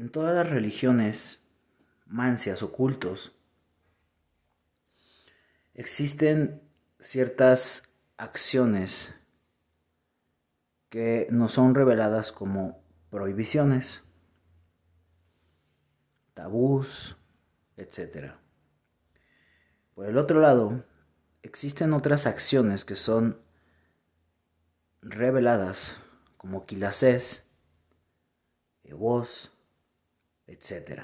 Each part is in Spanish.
en todas las religiones mancias ocultos existen ciertas acciones que no son reveladas como prohibiciones, tabús, etc. Por el otro lado, existen otras acciones que son reveladas como quilasés, voz, etc.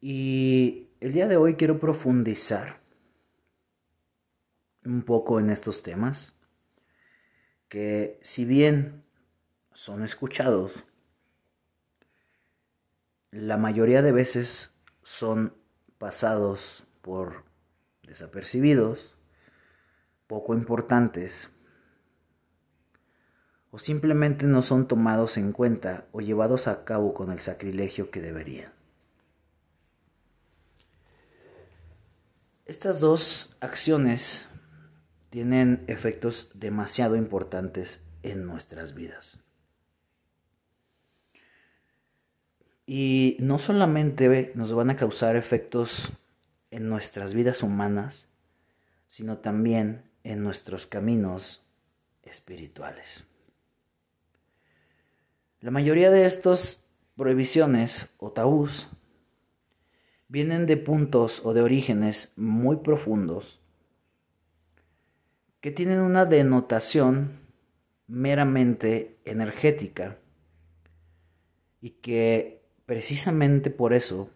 Y el día de hoy quiero profundizar un poco en estos temas que si bien son escuchados, la mayoría de veces son pasados por desapercibidos, poco importantes, o simplemente no son tomados en cuenta o llevados a cabo con el sacrilegio que deberían. Estas dos acciones tienen efectos demasiado importantes en nuestras vidas. Y no solamente nos van a causar efectos en nuestras vidas humanas, sino también en nuestros caminos espirituales. La mayoría de estas prohibiciones o tabús vienen de puntos o de orígenes muy profundos que tienen una denotación meramente energética y que precisamente por eso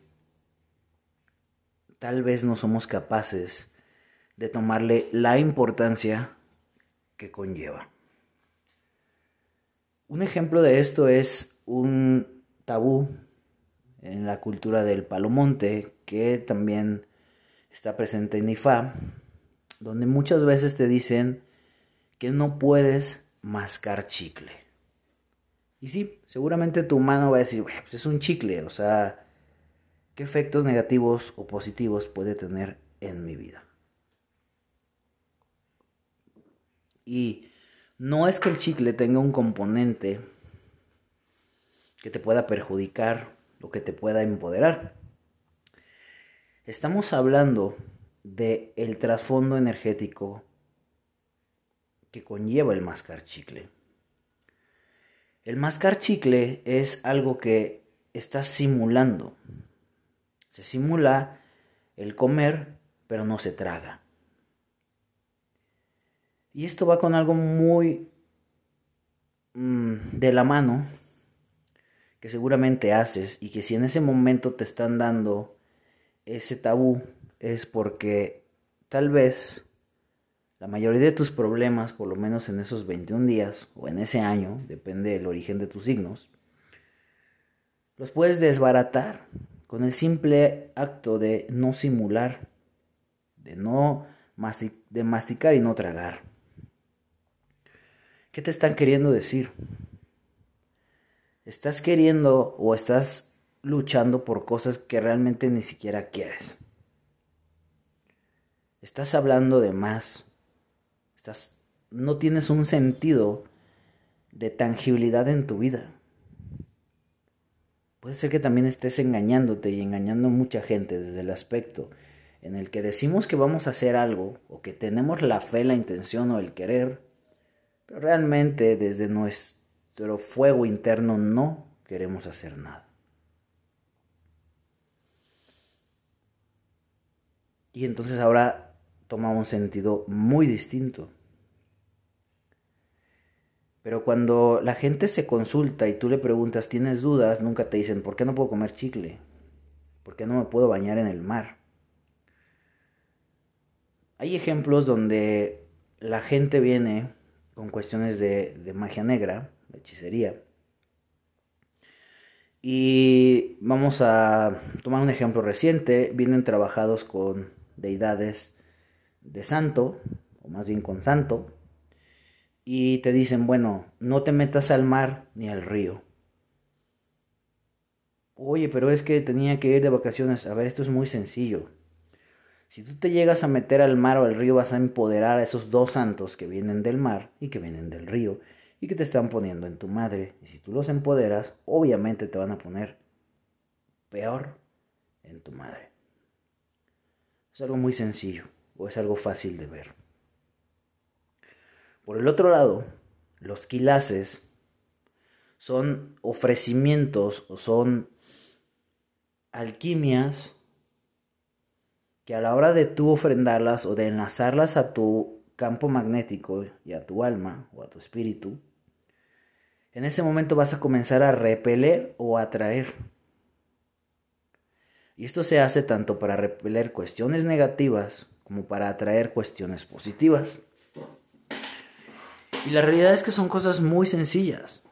tal vez no somos capaces de tomarle la importancia que conlleva. Un ejemplo de esto es un tabú en la cultura del palomonte que también está presente en IFA donde muchas veces te dicen que no puedes mascar chicle. Y sí, seguramente tu mano va a decir, pues es un chicle, o sea, ¿qué efectos negativos o positivos puede tener en mi vida? Y no es que el chicle tenga un componente que te pueda perjudicar o que te pueda empoderar. Estamos hablando de el trasfondo energético que conlleva el mascar chicle. El mascar chicle es algo que está simulando. Se simula el comer, pero no se traga. Y esto va con algo muy mm, de la mano que seguramente haces y que si en ese momento te están dando ese tabú es porque tal vez la mayoría de tus problemas, por lo menos en esos 21 días o en ese año, depende del origen de tus signos, los puedes desbaratar con el simple acto de no simular, de no de masticar y no tragar. ¿Qué te están queriendo decir? Estás queriendo o estás luchando por cosas que realmente ni siquiera quieres. Estás hablando de más. Estás, no tienes un sentido de tangibilidad en tu vida. Puede ser que también estés engañándote y engañando a mucha gente desde el aspecto en el que decimos que vamos a hacer algo o que tenemos la fe, la intención o el querer, realmente desde nuestro fuego interno no queremos hacer nada. Y entonces ahora toma un sentido muy distinto. Pero cuando la gente se consulta y tú le preguntas, ¿tienes dudas? Nunca te dicen, ¿por qué no puedo comer chicle? ¿Por qué no me puedo bañar en el mar? Hay ejemplos donde la gente viene con cuestiones de, de magia negra, de hechicería. Y vamos a tomar un ejemplo reciente. Vienen trabajados con deidades de santo, o más bien con santo, y te dicen, bueno, no te metas al mar ni al río. Oye, pero es que tenía que ir de vacaciones. A ver, esto es muy sencillo. Si tú te llegas a meter al mar o al río, vas a empoderar a esos dos santos que vienen del mar y que vienen del río. y que te están poniendo en tu madre. Y si tú los empoderas, obviamente te van a poner peor en tu madre. Es algo muy sencillo o es algo fácil de ver. Por el otro lado, los quilaces son ofrecimientos o son alquimias que a la hora de tú ofrendarlas o de enlazarlas a tu campo magnético y a tu alma o a tu espíritu, en ese momento vas a comenzar a repeler o atraer. Y esto se hace tanto para repeler cuestiones negativas como para atraer cuestiones positivas. Y la realidad es que son cosas muy sencillas.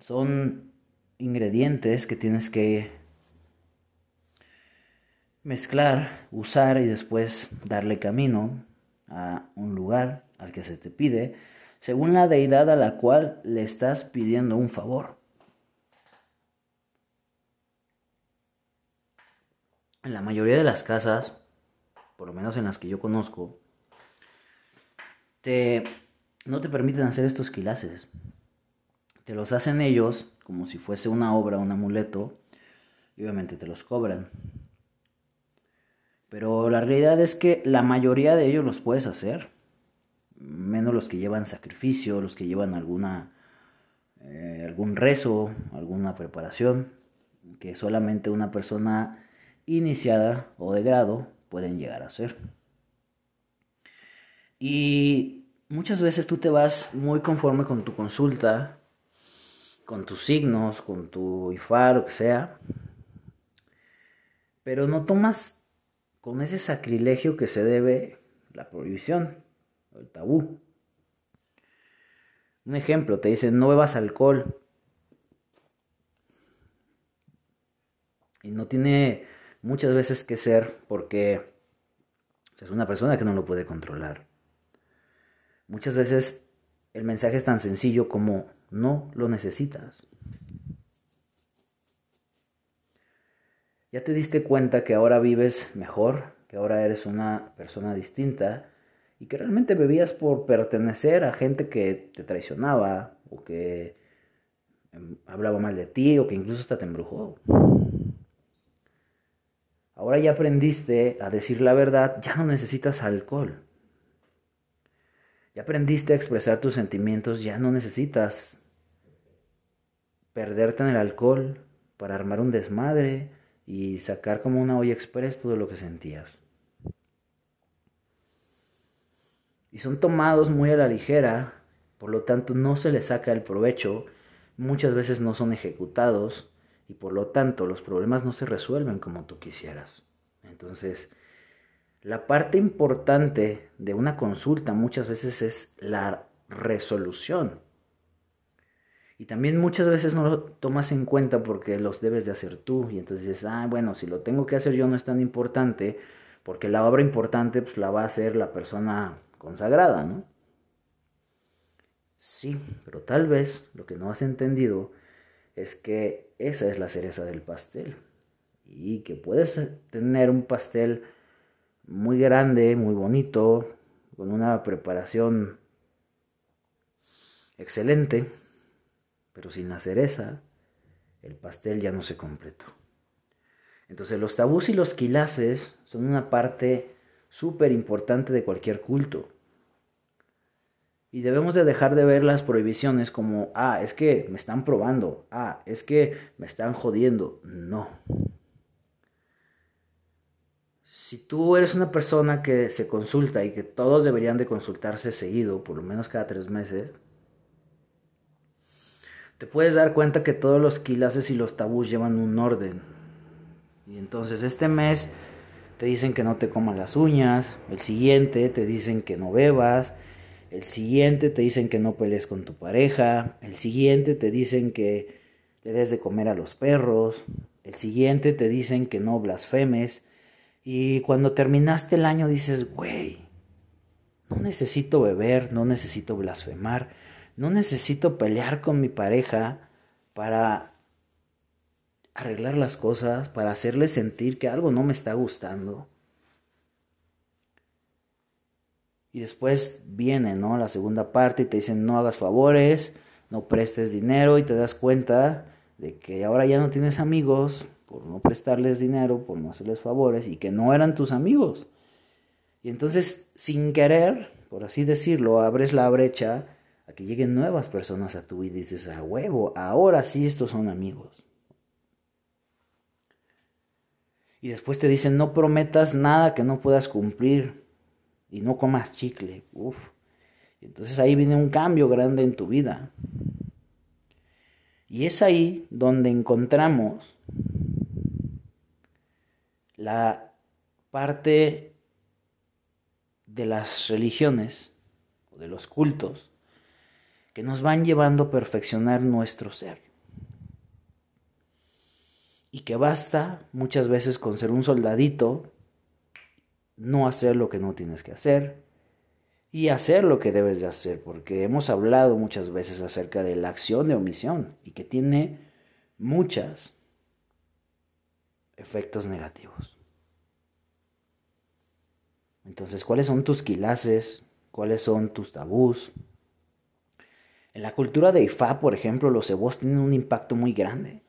Son ingredientes que tienes que mezclar, usar y después darle camino a un lugar al que se te pide, según la deidad a la cual le estás pidiendo un favor. En la mayoría de las casas, por lo menos en las que yo conozco, te, no te permiten hacer estos quilaces. Te los hacen ellos como si fuese una obra, un amuleto, y obviamente te los cobran. Pero la realidad es que la mayoría de ellos los puedes hacer, menos los que llevan sacrificio, los que llevan alguna eh, algún rezo, alguna preparación, que solamente una persona iniciada o de grado pueden llegar a hacer. Y muchas veces tú te vas muy conforme con tu consulta con tus signos, con tu IFA, lo que sea, pero no tomas con ese sacrilegio que se debe la prohibición, el tabú. Un ejemplo, te dicen no bebas alcohol. Y no tiene muchas veces que ser porque es una persona que no lo puede controlar. Muchas veces el mensaje es tan sencillo como no lo necesitas. Ya te diste cuenta que ahora vives mejor, que ahora eres una persona distinta y que realmente bebías por pertenecer a gente que te traicionaba o que em, hablaba mal de ti o que incluso hasta te embrujó. Ahora ya aprendiste a decir la verdad, ya no necesitas alcohol. Ya aprendiste a expresar tus sentimientos, ya no necesitas perderte en el alcohol para armar un desmadre y sacar como una olla express todo lo que sentías. Y son tomados muy a la ligera, por lo tanto no se les saca el provecho, muchas veces no son ejecutados y por lo tanto los problemas no se resuelven como tú quisieras. Entonces, la parte importante de una consulta muchas veces es la resolución. Y también muchas veces no lo tomas en cuenta porque los debes de hacer tú. Y entonces dices, ah, bueno, si lo tengo que hacer yo no es tan importante, porque la obra importante pues la va a hacer la persona consagrada, ¿no? Sí, pero tal vez lo que no has entendido es que esa es la cereza del pastel. Y que puedes tener un pastel muy grande, muy bonito, con una preparación excelente pero sin la cereza, el pastel ya no se completó. Entonces los tabús y los quilaces son una parte súper importante de cualquier culto. Y debemos de dejar de ver las prohibiciones como, ah, es que me están probando, ah, es que me están jodiendo. No. Si tú eres una persona que se consulta y que todos deberían de consultarse seguido, por lo menos cada tres meses, te puedes dar cuenta que todos los quilaces y los tabús llevan un orden. Y entonces este mes te dicen que no te comas las uñas, el siguiente te dicen que no bebas, el siguiente te dicen que no pelees con tu pareja, el siguiente te dicen que le des de comer a los perros, el siguiente te dicen que no blasfemes y cuando terminaste el año dices, güey, no necesito beber, no necesito blasfemar, no necesito pelear con mi pareja para arreglar las cosas, para hacerle sentir que algo no me está gustando. Y después viene, ¿no? La segunda parte y te dicen no hagas favores, no prestes dinero y te das cuenta de que ahora ya no tienes amigos por no prestarles dinero, por no hacerles favores y que no eran tus amigos. Y entonces, sin querer, por así decirlo, abres la brecha a que lleguen nuevas personas a tu vida y dices, a huevo, ahora sí estos son amigos. Y después te dicen, no prometas nada que no puedas cumplir y no comas chicle. Uf. Entonces ahí viene un cambio grande en tu vida. Y es ahí donde encontramos la parte de las religiones o de los cultos que nos van llevando a perfeccionar nuestro ser. Y que basta muchas veces con ser un soldadito, no hacer lo que no tienes que hacer y hacer lo que debes de hacer, porque hemos hablado muchas veces acerca de la acción de omisión y que tiene muchos efectos negativos. Entonces, ¿cuáles son tus quilaces? ¿Cuáles son tus tabús? En la cultura de Ifá, por ejemplo, los cebos tienen un impacto muy grande.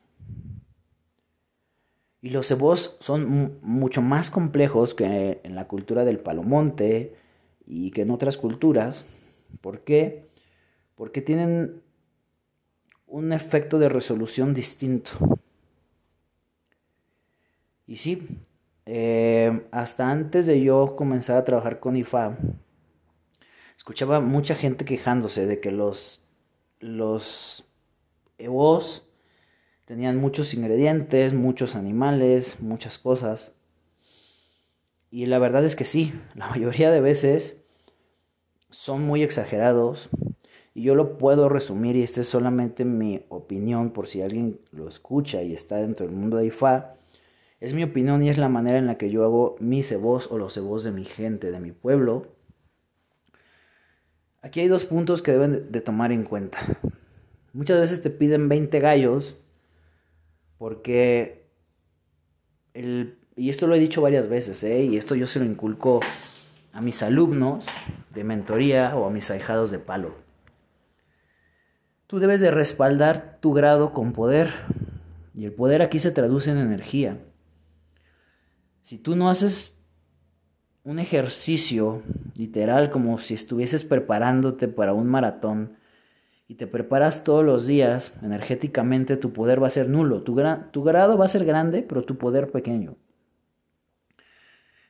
Y los cebos son mucho más complejos que en la cultura del palomonte y que en otras culturas. ¿Por qué? Porque tienen un efecto de resolución distinto. Y sí, eh, hasta antes de yo comenzar a trabajar con IFA, escuchaba mucha gente quejándose de que los los EVOs tenían muchos ingredientes, muchos animales, muchas cosas. Y la verdad es que sí, la mayoría de veces son muy exagerados. Y yo lo puedo resumir y esta es solamente mi opinión por si alguien lo escucha y está dentro del mundo de IFA. Es mi opinión y es la manera en la que yo hago mis cebos o los cebos de mi gente, de mi pueblo. Aquí hay dos puntos que deben de tomar en cuenta. Muchas veces te piden 20 gallos porque el, y esto lo he dicho varias veces, ¿eh? y esto yo se lo inculco a mis alumnos de mentoría o a mis ahijados de palo. Tú debes de respaldar tu grado con poder y el poder aquí se traduce en energía. Si tú no haces un ejercicio literal como si estuvieses preparándote para un maratón y te preparas todos los días energéticamente, tu poder va a ser nulo. Tu, tu grado va a ser grande, pero tu poder pequeño.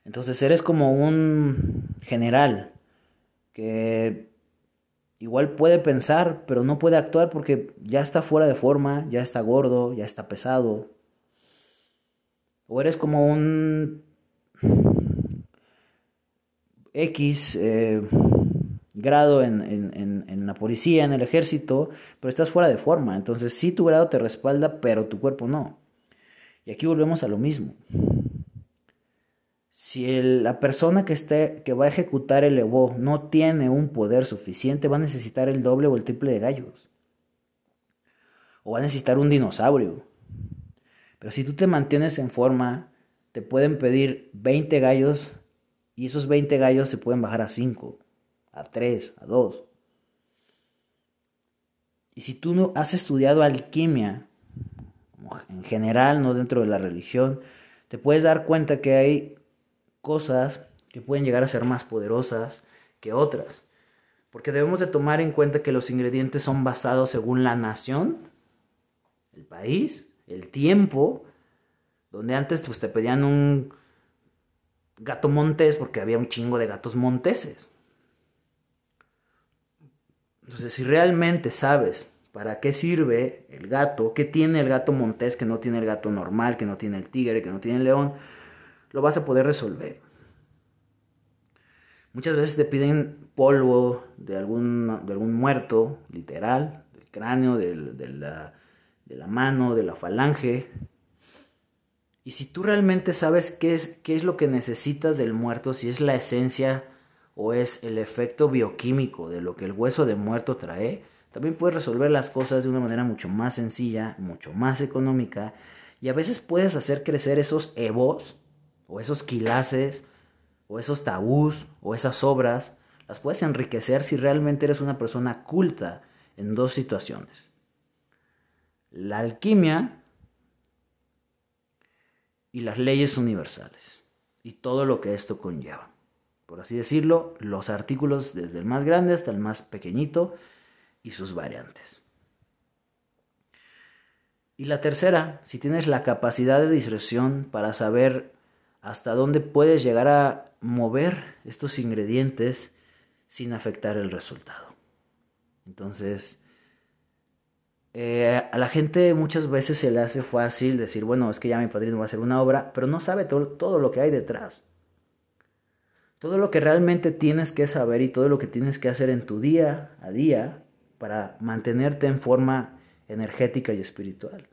Entonces eres como un general que igual puede pensar, pero no puede actuar porque ya está fuera de forma, ya está gordo, ya está pesado. O eres como un X eh, grado en, la policía, en el ejército, pero estás fuera de forma. Entonces sí tu grado te respalda, pero tu cuerpo no. Y aquí volvemos a lo mismo. Si la persona que, esté, que va a ejecutar el Evo no tiene un poder suficiente, va a necesitar el doble o el triple de gallos. O va a necesitar un dinosaurio. Pero si tú te mantienes en forma, te pueden pedir 20 gallos y esos 20 gallos se pueden bajar a 5, a 3, a 2. Y si tú no has estudiado alquimia, en general, no dentro de la religión, te puedes dar cuenta que hay cosas que pueden llegar a ser más poderosas que otras. Porque debemos de tomar en cuenta que los ingredientes son basados según la nación, el país, el tiempo, donde antes pues, te pedían un gato montés porque había un chingo de gatos monteses. Entonces, si realmente sabes para qué sirve el gato, qué tiene el gato montés que no tiene el gato normal, que no tiene el tigre, que no tiene el león, lo vas a poder resolver. Muchas veces te piden polvo de algún, de algún muerto, literal, del cráneo, de, la, de la mano, de la falange, y si tú realmente sabes qué es, qué es lo que necesitas del muerto, si es la esencia o es el efecto bioquímico de lo que el hueso de muerto trae, también puedes resolver las cosas de una manera mucho más sencilla, mucho más económica, y a veces puedes hacer crecer esos evos, o esos quilaces, o esos tabús, o esas obras, las puedes enriquecer si realmente eres una persona culta en dos situaciones. La alquimia y las leyes universales y todo lo que esto conlleva. Por así decirlo, los artículos desde el más grande hasta el más pequeñito y sus variantes. Y la tercera, si tienes la capacidad de discreción para saber hasta dónde puedes llegar a mover estos ingredientes sin afectar el resultado. Entonces, eh, a la gente muchas veces se le hace fácil decir, bueno, es que ya mi padrino va a hacer una obra, pero no sabe todo, todo lo que hay detrás. Todo lo que realmente tienes que saber y todo lo que tienes que hacer en tu día a día para mantenerte en forma energética y espiritual.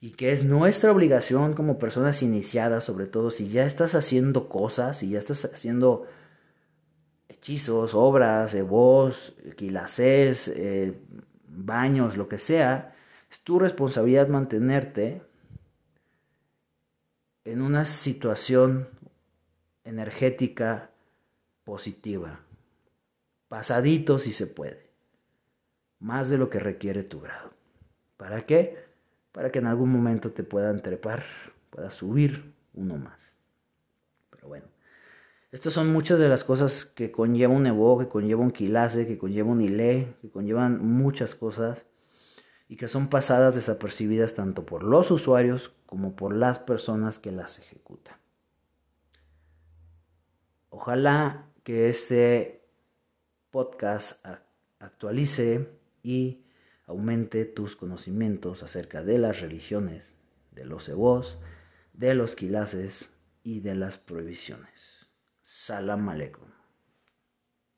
Y que es nuestra obligación como personas iniciadas, sobre todo si ya estás haciendo cosas, si ya estás haciendo hechizos, obras, voz, quilacés, eh, baños, lo que sea, es tu responsabilidad mantenerte en una situación energética positiva. Pasadito si se puede. Más de lo que requiere tu grado. ¿Para qué? Para que en algún momento te puedan trepar, puedas subir uno más. Pero bueno. Estas son muchas de las cosas que conlleva un Evo, que conlleva un Quilase, que conlleva un Ile, que conllevan muchas cosas y que son pasadas desapercibidas tanto por los usuarios como por las personas que las ejecutan. Ojalá que este podcast actualice y aumente tus conocimientos acerca de las religiones, de los evos, de los quilases y de las prohibiciones. Salam aleikum.